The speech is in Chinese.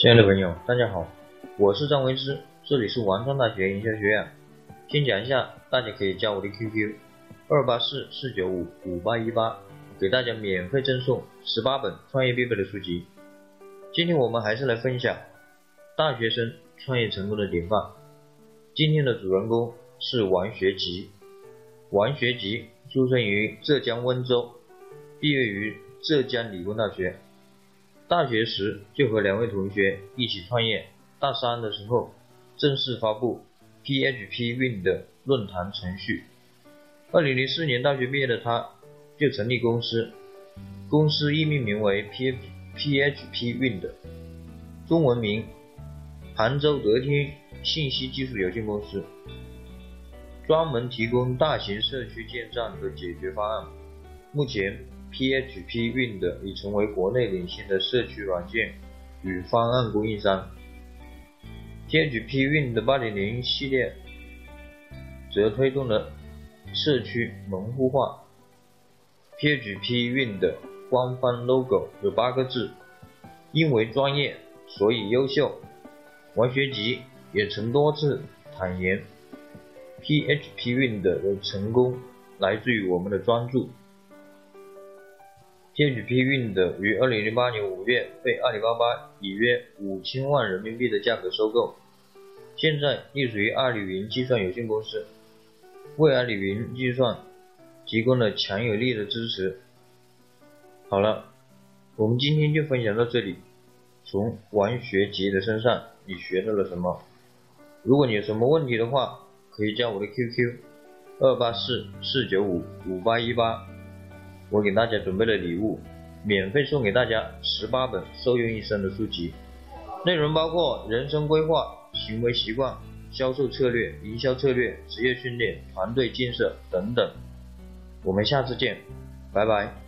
亲爱的朋友，大家好，我是张维之，这里是王川大学营销学院。先讲一下，大家可以加我的 QQ：二八四四九五五八一八，给大家免费赠送十八本创业必备的书籍。今天我们还是来分享大学生创业成功的典范。今天的主人公是王学吉。王学吉出生于浙江温州，毕业于浙江理工大学。大学时就和两位同学一起创业。大三的时候，正式发布 PHP Win 的论坛程序。二零零四年大学毕业的他，就成立公司，公司亦命名为 PHP Win 的中文名杭州德天信息技术有限公司，专门提供大型社区建站的解决方案。目前。PHP Win 已成为国内领先的社区软件与方案供应商。PHP Win 8.0系列则推动了社区门户化。PHP Win 的官方 logo 有八个字，因为专业，所以优秀。王学吉也曾多次坦言，PHP Win 的成功来自于我们的专注。PHP Wind 于二零零八年五月被阿里巴巴以约五千万人民币的价格收购，现在隶属于阿里云计算有限公司，为阿里云计算提供了强有力的支持。好了，我们今天就分享到这里。从王学吉的身上，你学到了什么？如果你有什么问题的话，可以加我的 QQ：二八四四九五五八一八。我给大家准备了礼物，免费送给大家十八本受用一生的书籍，内容包括人生规划、行为习惯、销售策略、营销策略、职业训练、团队建设等等。我们下次见，拜拜。